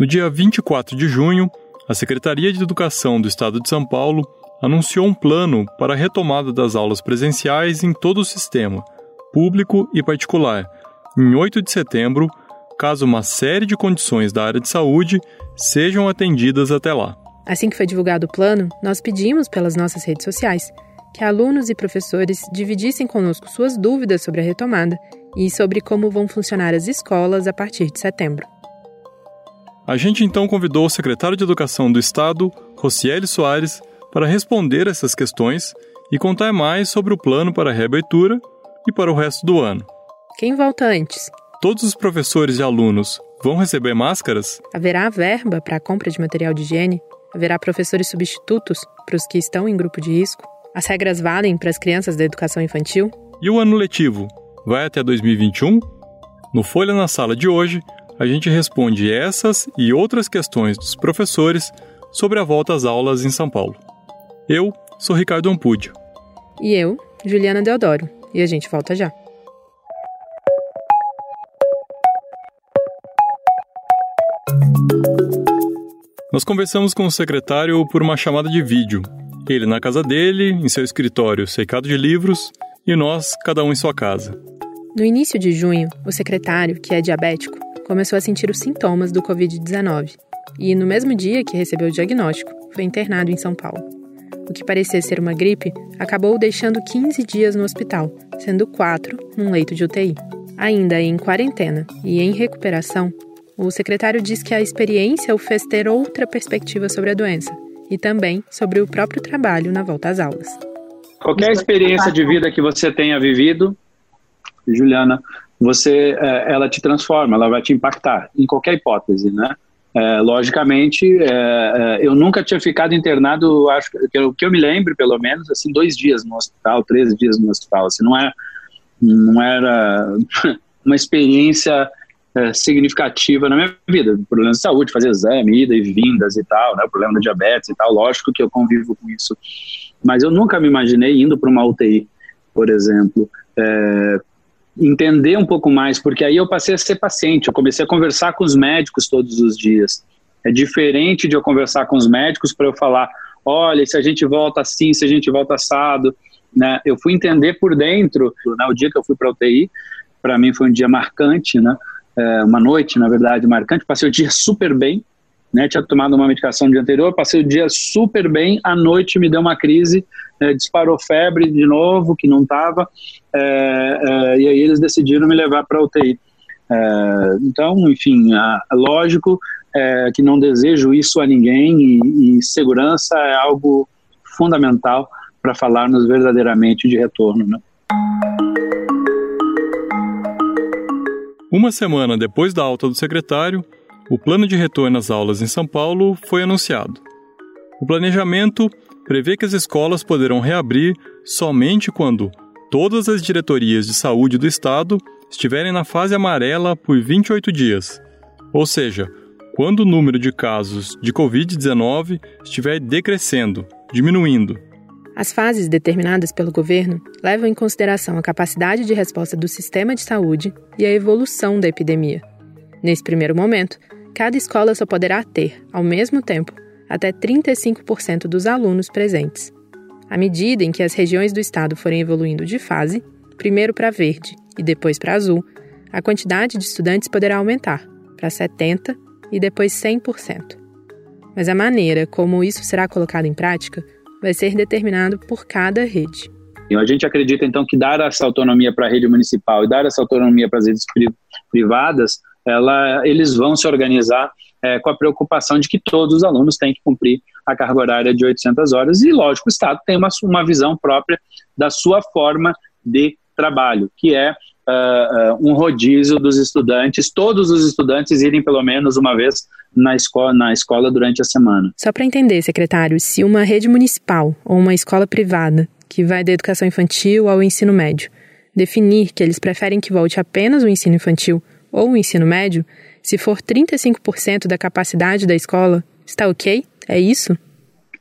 No dia 24 de junho, a Secretaria de Educação do Estado de São Paulo anunciou um plano para a retomada das aulas presenciais em todo o sistema, público e particular, em 8 de setembro, caso uma série de condições da área de saúde sejam atendidas até lá. Assim que foi divulgado o plano, nós pedimos pelas nossas redes sociais que alunos e professores dividissem conosco suas dúvidas sobre a retomada e sobre como vão funcionar as escolas a partir de setembro. A gente então convidou o secretário de Educação do Estado, Rocieli Soares, para responder essas questões e contar mais sobre o plano para a reabertura e para o resto do ano. Quem volta antes? Todos os professores e alunos vão receber máscaras? Haverá verba para a compra de material de higiene? Haverá professores substitutos para os que estão em grupo de risco? As regras valem para as crianças da educação infantil? E o ano letivo vai até 2021? No Folha na Sala de hoje, a gente responde essas e outras questões dos professores sobre a volta às aulas em São Paulo. Eu sou Ricardo Ampúdio. E eu, Juliana Deodoro. E a gente volta já. Nós conversamos com o secretário por uma chamada de vídeo. Ele na casa dele, em seu escritório secado de livros, e nós, cada um em sua casa. No início de junho, o secretário, que é diabético, começou a sentir os sintomas do Covid-19 e, no mesmo dia que recebeu o diagnóstico, foi internado em São Paulo. O que parecia ser uma gripe acabou deixando 15 dias no hospital, sendo quatro num leito de UTI. Ainda em quarentena e em recuperação, o secretário diz que a experiência o fez ter outra perspectiva sobre a doença e também sobre o próprio trabalho na volta às aulas. Qualquer experiência de vida que você tenha vivido, Juliana, você, é, ela te transforma, ela vai te impactar, em qualquer hipótese, né? É, logicamente, é, é, eu nunca tinha ficado internado, acho que o que eu me lembro, pelo menos, assim, dois dias no hospital, três dias no hospital. Assim, não, é, não era uma experiência é, significativa na minha vida. Problemas de saúde, fazer exame, ida e vindas e tal, né? Problema da diabetes e tal. Lógico que eu convivo com isso. Mas eu nunca me imaginei indo para uma UTI, por exemplo. É, entender um pouco mais, porque aí eu passei a ser paciente, eu comecei a conversar com os médicos todos os dias. É diferente de eu conversar com os médicos para eu falar, olha, se a gente volta assim, se a gente volta assado, né? Eu fui entender por dentro, né? O dia que eu fui para UTI, para mim foi um dia marcante, né? É, uma noite, na verdade, marcante. Passei o dia super bem, né? Tinha tomado uma medicação no dia anterior, passei o dia super bem. À noite me deu uma crise, é, disparou febre de novo, que não estava, é, é, e aí eles decidiram me levar para UTI. É, então, enfim, a, lógico é, que não desejo isso a ninguém e, e segurança é algo fundamental para falarmos verdadeiramente de retorno. Né? Uma semana depois da alta do secretário, o plano de retorno às aulas em São Paulo foi anunciado. O planejamento prevê que as escolas poderão reabrir somente quando todas as diretorias de saúde do estado estiverem na fase amarela por 28 dias, ou seja, quando o número de casos de Covid-19 estiver decrescendo, diminuindo. As fases determinadas pelo governo levam em consideração a capacidade de resposta do sistema de saúde e a evolução da epidemia. Nesse primeiro momento, cada escola só poderá ter, ao mesmo tempo, até 35% dos alunos presentes. À medida em que as regiões do estado forem evoluindo de fase, primeiro para verde e depois para azul, a quantidade de estudantes poderá aumentar para 70% e depois 100%. Mas a maneira como isso será colocado em prática vai ser determinado por cada rede. A gente acredita então que dar essa autonomia para a rede municipal e dar essa autonomia para as redes privadas ela, eles vão se organizar é, com a preocupação de que todos os alunos têm que cumprir a carga horária de 800 horas e, lógico, o Estado tem uma, uma visão própria da sua forma de trabalho, que é uh, um rodízio dos estudantes, todos os estudantes irem pelo menos uma vez na escola, na escola durante a semana. Só para entender, secretário, se uma rede municipal ou uma escola privada, que vai da educação infantil ao ensino médio, definir que eles preferem que volte apenas o ensino infantil ou o ensino médio, se for 35% da capacidade da escola, está ok? É isso?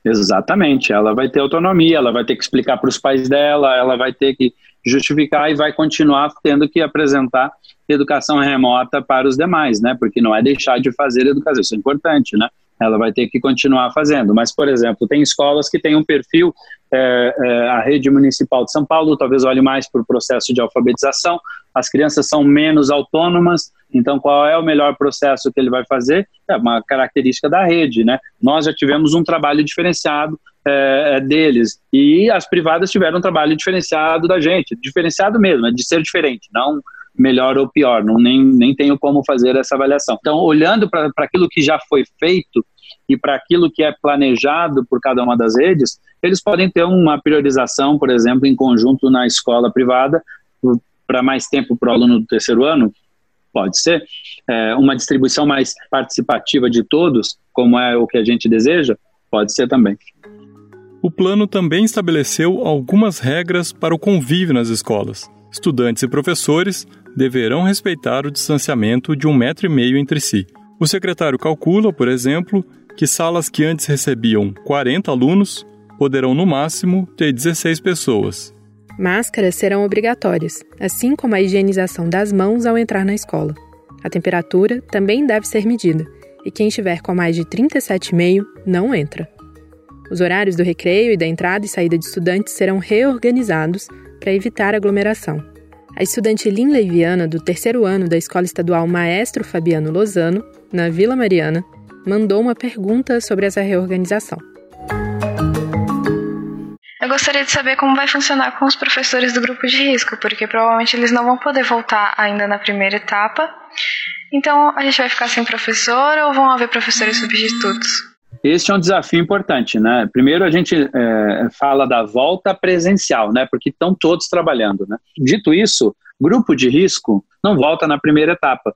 Exatamente. Ela vai ter autonomia, ela vai ter que explicar para os pais dela, ela vai ter que justificar e vai continuar tendo que apresentar educação remota para os demais, né? Porque não é deixar de fazer educação, isso é importante, né? Ela vai ter que continuar fazendo. Mas, por exemplo, tem escolas que têm um perfil, é, é, a rede municipal de São Paulo talvez olhe mais para o processo de alfabetização, as crianças são menos autônomas, então qual é o melhor processo que ele vai fazer? É uma característica da rede, né? Nós já tivemos um trabalho diferenciado é, é, deles. E as privadas tiveram um trabalho diferenciado da gente, diferenciado mesmo, é de ser diferente, não melhor ou pior, não, nem, nem tenho como fazer essa avaliação. Então, olhando para aquilo que já foi feito e para aquilo que é planejado por cada uma das redes, eles podem ter uma priorização, por exemplo, em conjunto na escola privada, para mais tempo para o aluno do terceiro ano, pode ser, é, uma distribuição mais participativa de todos, como é o que a gente deseja, pode ser também. O plano também estabeleceu algumas regras para o convívio nas escolas. Estudantes e professores deverão respeitar o distanciamento de um metro e meio entre si. O secretário calcula, por exemplo, que salas que antes recebiam 40 alunos poderão, no máximo, ter 16 pessoas. Máscaras serão obrigatórias, assim como a higienização das mãos ao entrar na escola. A temperatura também deve ser medida, e quem estiver com mais de 37,5 não entra. Os horários do recreio e da entrada e saída de estudantes serão reorganizados para evitar aglomeração. A estudante Linley Viana, do terceiro ano da Escola Estadual Maestro Fabiano Lozano, na Vila Mariana, mandou uma pergunta sobre essa reorganização. Eu gostaria de saber como vai funcionar com os professores do grupo de risco, porque provavelmente eles não vão poder voltar ainda na primeira etapa. Então, a gente vai ficar sem professor ou vão haver professores substitutos? Este é um desafio importante, né? Primeiro a gente é, fala da volta presencial, né? Porque estão todos trabalhando, né? Dito isso, grupo de risco não volta na primeira etapa.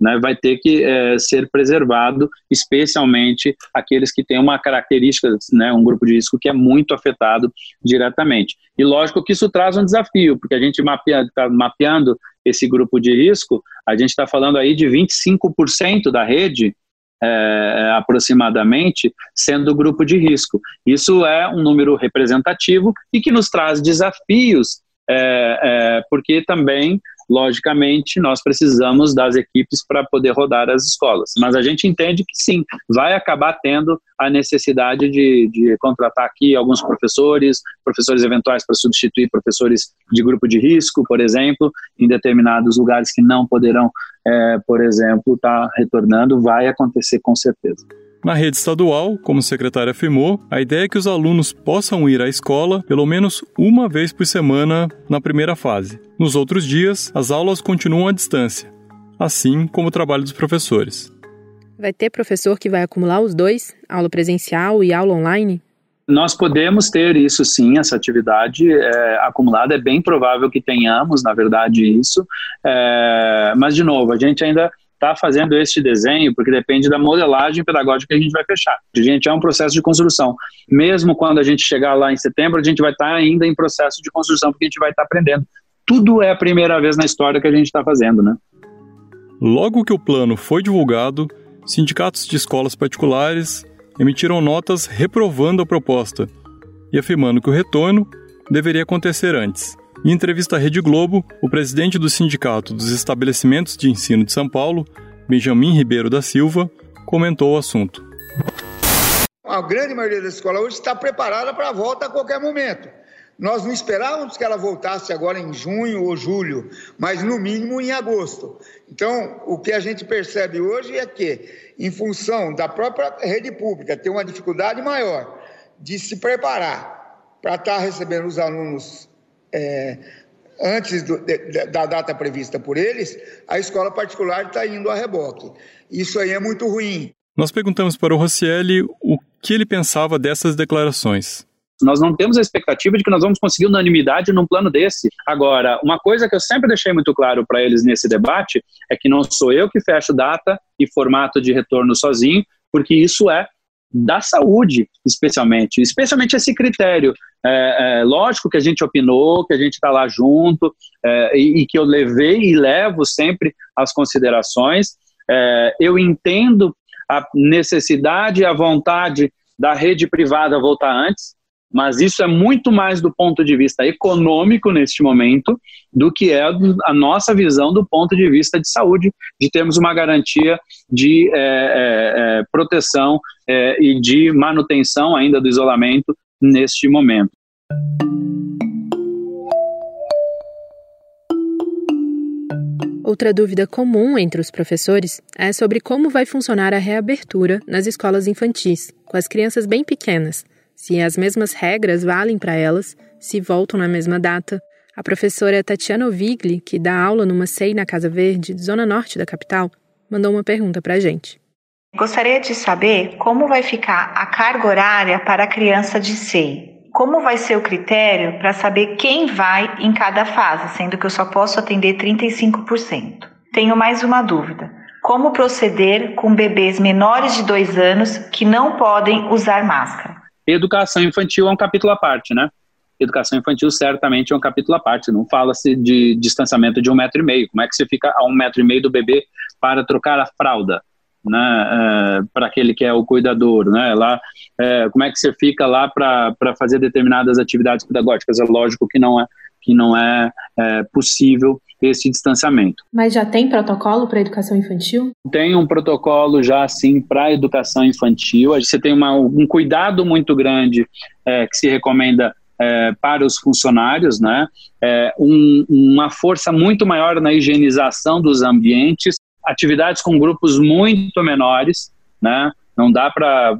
Né, vai ter que é, ser preservado, especialmente aqueles que têm uma característica, né, um grupo de risco que é muito afetado diretamente. E lógico que isso traz um desafio, porque a gente está mapeando esse grupo de risco, a gente está falando aí de 25% da rede é, aproximadamente, sendo grupo de risco. Isso é um número representativo e que nos traz desafios, é, é, porque também logicamente, nós precisamos das equipes para poder rodar as escolas. Mas a gente entende que sim, vai acabar tendo a necessidade de, de contratar aqui alguns professores, professores eventuais para substituir professores de grupo de risco, por exemplo, em determinados lugares que não poderão, é, por exemplo, estar tá retornando, vai acontecer com certeza. Na rede estadual, como o secretário afirmou, a ideia é que os alunos possam ir à escola pelo menos uma vez por semana na primeira fase. Nos outros dias, as aulas continuam à distância, assim como o trabalho dos professores. Vai ter professor que vai acumular os dois, aula presencial e aula online? Nós podemos ter isso sim, essa atividade é, acumulada, é bem provável que tenhamos, na verdade, isso, é, mas de novo, a gente ainda está fazendo este desenho, porque depende da modelagem pedagógica que a gente vai fechar. A gente é um processo de construção. Mesmo quando a gente chegar lá em setembro, a gente vai estar tá ainda em processo de construção, porque a gente vai estar tá aprendendo. Tudo é a primeira vez na história que a gente está fazendo, né? Logo que o plano foi divulgado, sindicatos de escolas particulares emitiram notas reprovando a proposta e afirmando que o retorno deveria acontecer antes. Em entrevista à Rede Globo, o presidente do Sindicato dos Estabelecimentos de Ensino de São Paulo, Benjamin Ribeiro da Silva, comentou o assunto. A grande maioria das escolas hoje está preparada para a volta a qualquer momento. Nós não esperávamos que ela voltasse agora em junho ou julho, mas no mínimo em agosto. Então, o que a gente percebe hoje é que, em função da própria rede pública ter uma dificuldade maior de se preparar para estar recebendo os alunos é, antes do, de, da data prevista por eles, a escola particular está indo a reboque. Isso aí é muito ruim. Nós perguntamos para o Rossielli o que ele pensava dessas declarações. Nós não temos a expectativa de que nós vamos conseguir unanimidade num plano desse. Agora, uma coisa que eu sempre deixei muito claro para eles nesse debate é que não sou eu que fecho data e formato de retorno sozinho, porque isso é da saúde, especialmente, especialmente esse critério. É, é, lógico que a gente opinou, que a gente está lá junto é, e, e, que eu levei e levo sempre as considerações. É, eu entendo a necessidade e a vontade da rede privada voltar antes, mas isso é muito mais do ponto de vista econômico neste momento do que é a nossa visão do ponto de vista de saúde, de termos uma garantia de é, proteção é, e de manutenção ainda do isolamento neste momento. Outra dúvida comum entre os professores é sobre como vai funcionar a reabertura nas escolas infantis, com as crianças bem pequenas, se as mesmas regras valem para elas, se voltam na mesma data. A professora Tatiana Ovigli, que dá aula numa SEI na Casa Verde, zona norte da capital, mandou uma pergunta para a gente. Gostaria de saber como vai ficar a carga horária para a criança de SEI. Como vai ser o critério para saber quem vai em cada fase, sendo que eu só posso atender 35%? Tenho mais uma dúvida. Como proceder com bebês menores de dois anos que não podem usar máscara? Educação infantil é um capítulo à parte, né? Educação infantil certamente é um capítulo à parte. Não fala-se de distanciamento de um metro e meio. Como é que você fica a um metro e meio do bebê para trocar a fralda? Né, é, para aquele que é o cuidador, né, lá, é, como é que você fica lá para fazer determinadas atividades pedagógicas? É lógico que não é, que não é, é possível esse distanciamento. Mas já tem protocolo para educação infantil? Tem um protocolo já sim para educação infantil. Você tem uma, um cuidado muito grande que se recomenda é, para os funcionários, né? É, um, uma força muito maior na higienização dos ambientes, atividades com grupos muito menores, né? Não dá para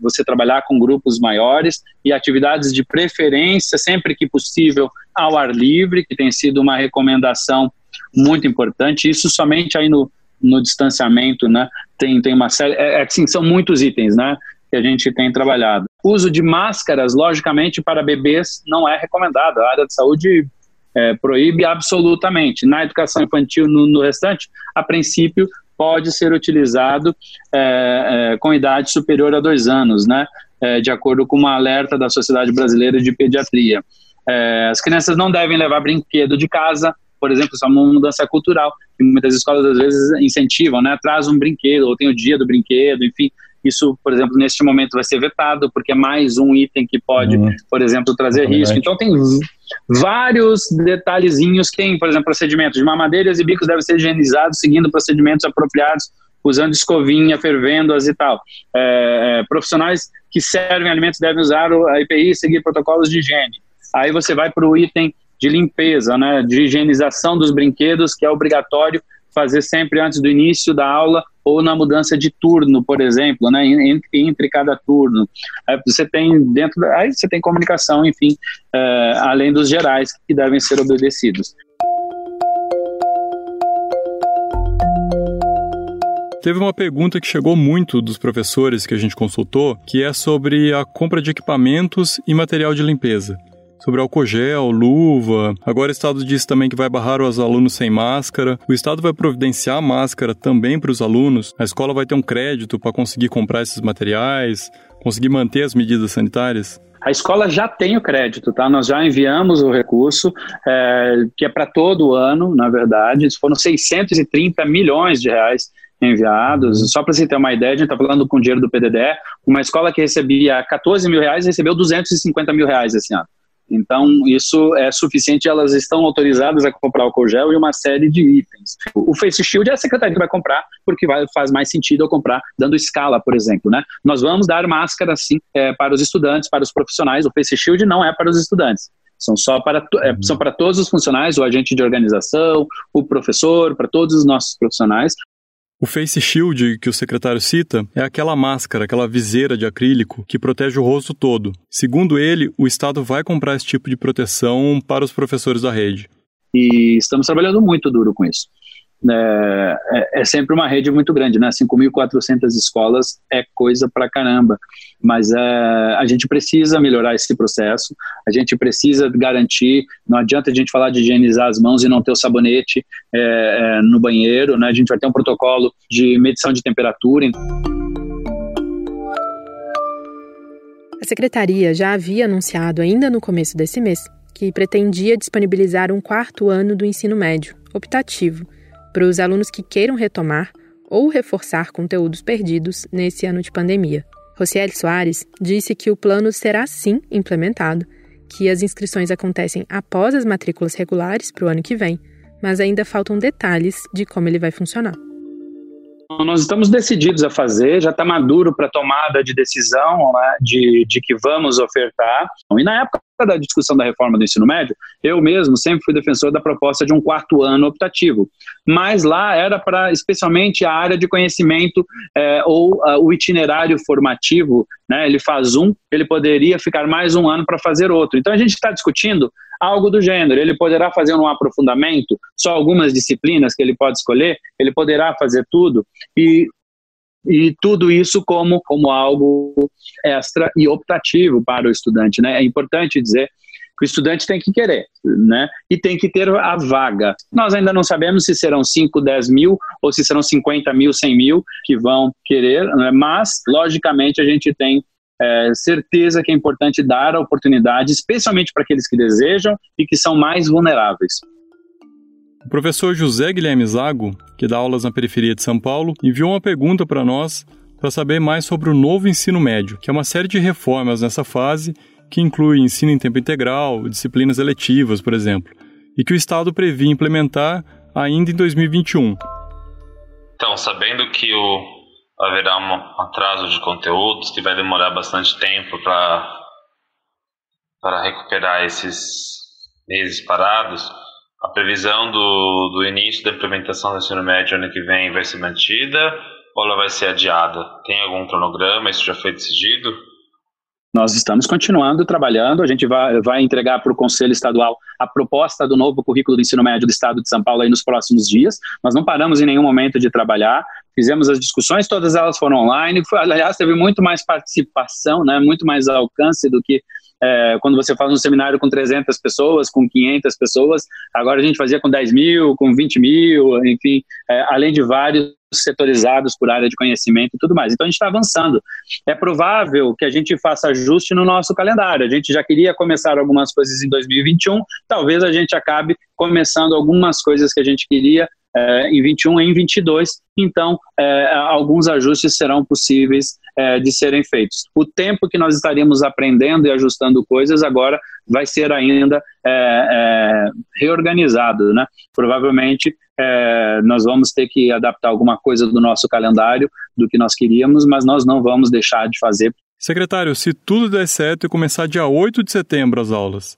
você trabalhar com grupos maiores e atividades de preferência, sempre que possível, ao ar livre, que tem sido uma recomendação muito importante. Isso somente aí no, no distanciamento, né? Tem, tem uma série. É, é, assim, são muitos itens, né? Que a gente tem trabalhado. Uso de máscaras, logicamente, para bebês não é recomendado. A área de saúde é, proíbe absolutamente. Na educação infantil, no, no restante, a princípio, pode ser utilizado é, é, com idade superior a dois anos, né? É, de acordo com uma alerta da Sociedade Brasileira de Pediatria. É, as crianças não devem levar brinquedo de casa, por exemplo, isso é uma mudança cultural, que muitas escolas às vezes incentivam, né? Traz um brinquedo, ou tem o dia do brinquedo, enfim. Isso, por exemplo, neste momento vai ser vetado, porque é mais um item que pode, uhum. por exemplo, trazer é risco. Então, tem vários detalhezinhos que tem, por exemplo, procedimentos de mamadeiras e bicos devem ser higienizados seguindo procedimentos apropriados, usando escovinha, fervendo-as e tal. É, é, profissionais que servem alimentos devem usar a EPI e seguir protocolos de higiene. Aí você vai para o item de limpeza, né, de higienização dos brinquedos, que é obrigatório fazer sempre antes do início da aula ou na mudança de turno, por exemplo, né, entre, entre cada turno. Aí você tem dentro, aí você tem comunicação, enfim, é, além dos gerais que devem ser obedecidos. Teve uma pergunta que chegou muito dos professores que a gente consultou, que é sobre a compra de equipamentos e material de limpeza sobre álcool gel, luva. Agora o Estado disse também que vai barrar os alunos sem máscara. O Estado vai providenciar máscara também para os alunos. A escola vai ter um crédito para conseguir comprar esses materiais, conseguir manter as medidas sanitárias. A escola já tem o crédito, tá? Nós já enviamos o recurso, é, que é para todo o ano, na verdade. Foram 630 milhões de reais enviados. Só para você ter uma ideia, a gente está falando com dinheiro do PDD. Uma escola que recebia 14 mil reais recebeu 250 mil reais esse ano. Então, isso é suficiente, elas estão autorizadas a comprar o gel e uma série de itens. O Face Shield é a secretaria que vai comprar, porque vai, faz mais sentido eu comprar dando escala, por exemplo. Né? Nós vamos dar máscara, sim, é, para os estudantes, para os profissionais. O Face Shield não é para os estudantes. São só para, é, são para todos os funcionários, o agente de organização, o professor, para todos os nossos profissionais. O face shield que o secretário cita é aquela máscara, aquela viseira de acrílico que protege o rosto todo. Segundo ele, o Estado vai comprar esse tipo de proteção para os professores da rede. E estamos trabalhando muito duro com isso é, é, é, sempre uma rede muito grande, né? 5.400 escolas é coisa pra caramba, mas é, a gente precisa melhorar esse processo, a gente precisa garantir, não adianta a gente falar de higienizar as mãos e não ter o sabonete é, é no banheiro, né? A gente vai ter um protocolo de medição de temperatura. A secretaria já havia anunciado ainda no começo desse mês que pretendia disponibilizar um quarto ano do ensino médio, optativo, para os alunos que queiram retomar ou reforçar conteúdos perdidos nesse ano de pandemia. Rocieli Soares disse que o plano será sim implementado, que as inscrições acontecem após as matrículas regulares para o ano que vem, mas ainda faltam detalhes de como ele vai funcionar. Nós estamos decididos a fazer, já está maduro para tomada de decisão né, de, de que vamos ofertar. E na época da discussão da reforma do ensino médio, eu mesmo sempre fui defensor da proposta de um quarto ano optativo. Mas lá era para, especialmente, a área de conhecimento é, ou uh, o itinerário formativo. Né, ele faz um, ele poderia ficar mais um ano para fazer outro. Então a gente está discutindo algo do gênero. Ele poderá fazer um aprofundamento, só algumas disciplinas que ele pode escolher, ele poderá fazer tudo. E e tudo isso como, como algo extra e optativo para o estudante. Né? É importante dizer que o estudante tem que querer, né? E tem que ter a vaga. Nós ainda não sabemos se serão 5, 10 mil ou se serão 50 mil, 100 mil que vão querer, né? mas, logicamente, a gente tem é, certeza que é importante dar a oportunidade, especialmente para aqueles que desejam e que são mais vulneráveis. O professor José Guilherme Zago, que dá aulas na periferia de São Paulo, enviou uma pergunta para nós para saber mais sobre o novo ensino médio, que é uma série de reformas nessa fase que inclui ensino em tempo integral, disciplinas eletivas, por exemplo, e que o Estado previa implementar ainda em 2021. Então, sabendo que o, haverá um atraso de conteúdos, que vai demorar bastante tempo para recuperar esses meses parados, a previsão do, do início da implementação do ensino médio ano que vem vai ser mantida ou ela vai ser adiada? Tem algum cronograma? Isso já foi decidido? Nós estamos continuando trabalhando, a gente vai, vai entregar para o Conselho Estadual a proposta do novo currículo do ensino médio do Estado de São Paulo aí nos próximos dias. Nós não paramos em nenhum momento de trabalhar, fizemos as discussões, todas elas foram online. Aliás, teve muito mais participação, né, muito mais alcance do que é, quando você faz um seminário com 300 pessoas, com 500 pessoas, agora a gente fazia com 10 mil, com 20 mil, enfim, é, além de vários setorizados por área de conhecimento e tudo mais. Então a gente está avançando. É provável que a gente faça ajuste no nosso calendário. A gente já queria começar algumas coisas em 2021, talvez a gente acabe começando algumas coisas que a gente queria em 21 e em 22, então é, alguns ajustes serão possíveis é, de serem feitos. O tempo que nós estaríamos aprendendo e ajustando coisas agora vai ser ainda reorganizado, né? Provavelmente é, nós vamos ter que adaptar alguma coisa do nosso calendário do que nós queríamos, mas nós não vamos deixar de fazer. Secretário, se tudo der certo e começar dia 8 de setembro as aulas,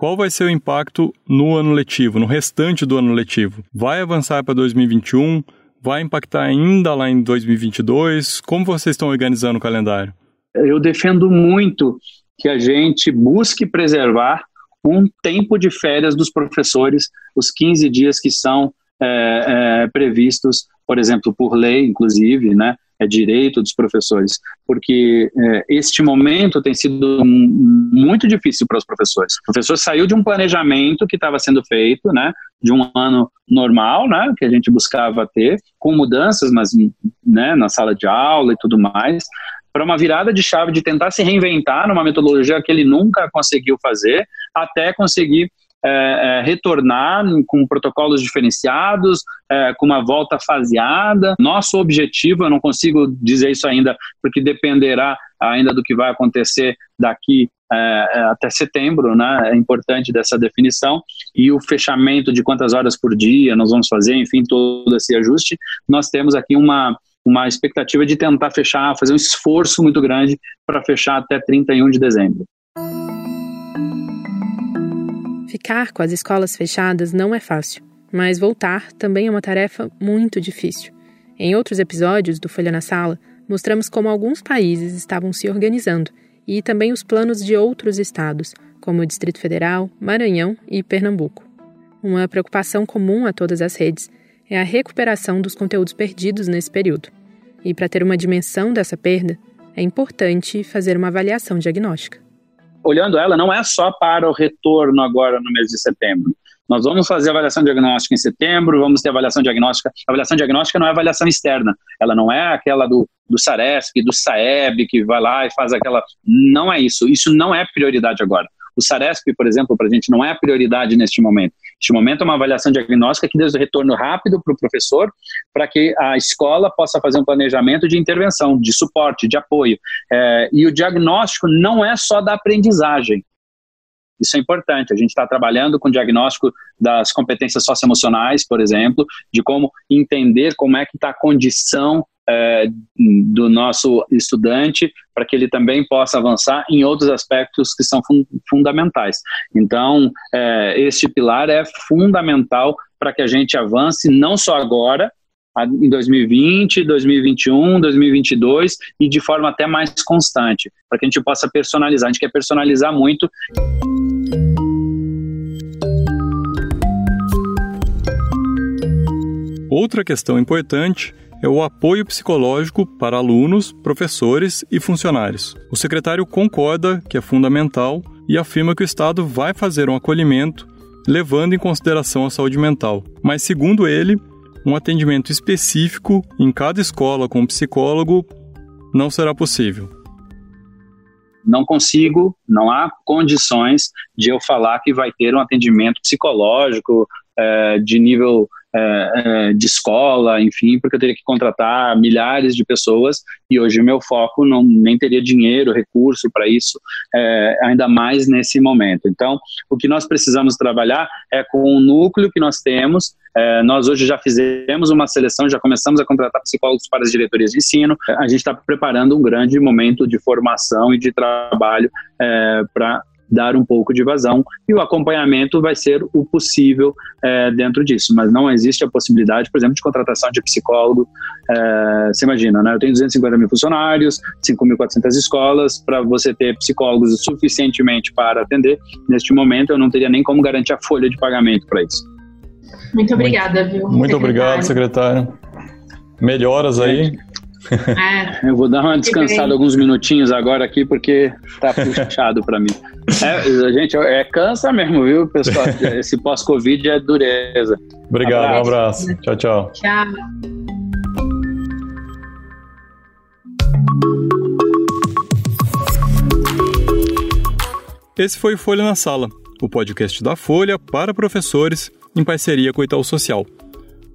qual vai ser o impacto no ano letivo, no restante do ano letivo? Vai avançar para 2021? Vai impactar ainda lá em 2022? Como vocês estão organizando o calendário? Eu defendo muito que a gente busque preservar um tempo de férias dos professores, os 15 dias que são é, é, previstos, por exemplo, por lei, inclusive, né? É direito dos professores, porque é, este momento tem sido muito difícil para os professores. O professor saiu de um planejamento que estava sendo feito, né, de um ano normal, né, que a gente buscava ter, com mudanças, mas né, na sala de aula e tudo mais, para uma virada de chave de tentar se reinventar numa metodologia que ele nunca conseguiu fazer, até conseguir é, é, retornar com protocolos diferenciados, é, com uma volta faseada. Nosso objetivo, eu não consigo dizer isso ainda, porque dependerá ainda do que vai acontecer daqui é, é, até setembro, né? É importante dessa definição e o fechamento de quantas horas por dia nós vamos fazer, enfim, todo esse ajuste. Nós temos aqui uma uma expectativa de tentar fechar, fazer um esforço muito grande para fechar até 31 de dezembro. Ficar com as escolas fechadas não é fácil, mas voltar também é uma tarefa muito difícil. Em outros episódios do Folha na Sala, mostramos como alguns países estavam se organizando e também os planos de outros estados, como o Distrito Federal, Maranhão e Pernambuco. Uma preocupação comum a todas as redes é a recuperação dos conteúdos perdidos nesse período. E para ter uma dimensão dessa perda, é importante fazer uma avaliação diagnóstica olhando ela não é só para o retorno agora no mês de setembro. Nós vamos fazer avaliação diagnóstica em setembro, vamos ter avaliação diagnóstica. A avaliação diagnóstica não é avaliação externa, ela não é aquela do, do SARESP, do SAEB, que vai lá e faz aquela. Não é isso, isso não é prioridade agora. O SARESP, por exemplo, para a gente não é prioridade neste momento. Este momento é uma avaliação diagnóstica que dê retorno rápido para o professor, para que a escola possa fazer um planejamento de intervenção, de suporte, de apoio. É, e o diagnóstico não é só da aprendizagem. Isso é importante. A gente está trabalhando com diagnóstico das competências socioemocionais, por exemplo, de como entender como é que está a condição é, do nosso estudante para que ele também possa avançar em outros aspectos que são fun fundamentais. Então, é, este pilar é fundamental para que a gente avance não só agora, em 2020, 2021, 2022 e de forma até mais constante, para que a gente possa personalizar. A gente quer personalizar muito. Outra questão importante é o apoio psicológico para alunos, professores e funcionários. O secretário concorda que é fundamental e afirma que o Estado vai fazer um acolhimento levando em consideração a saúde mental. Mas, segundo ele, um atendimento específico em cada escola com um psicólogo não será possível. Não consigo, não há condições de eu falar que vai ter um atendimento psicológico é, de nível é, de escola, enfim, porque eu teria que contratar milhares de pessoas e hoje o meu foco não nem teria dinheiro, recurso para isso, é, ainda mais nesse momento. Então, o que nós precisamos trabalhar é com o núcleo que nós temos. É, nós hoje já fizemos uma seleção, já começamos a contratar psicólogos para as diretorias de ensino. A gente está preparando um grande momento de formação e de trabalho é, para dar um pouco de vazão e o acompanhamento vai ser o possível é, dentro disso, mas não existe a possibilidade, por exemplo, de contratação de psicólogo. É, você imagina, né? Eu tenho 250 mil funcionários, 5.400 escolas, para você ter psicólogos suficientemente para atender, neste momento eu não teria nem como garantir a folha de pagamento para isso. Muito obrigada, viu? Muito secretário. obrigado, secretário. Melhoras aí. É. Eu vou dar uma descansada alguns minutinhos agora aqui, porque tá puxado para mim. É, gente, é cansa mesmo, viu, pessoal? Esse pós-Covid é dureza. Obrigado, abraço. um abraço. Tchau, tchau. Tchau. Esse foi Folha na Sala, o podcast da Folha para professores em parceria com o Itaú Social.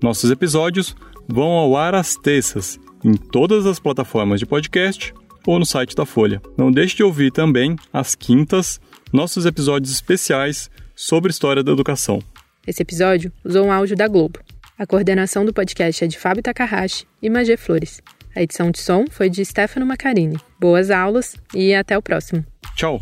Nossos episódios vão ao ar às terças em todas as plataformas de podcast ou no site da Folha. Não deixe de ouvir também, às quintas, nossos episódios especiais sobre história da educação. Esse episódio usou um áudio da Globo. A coordenação do podcast é de Fábio Takahashi e Magé Flores. A edição de som foi de Stefano Macarini. Boas aulas e até o próximo. Tchau!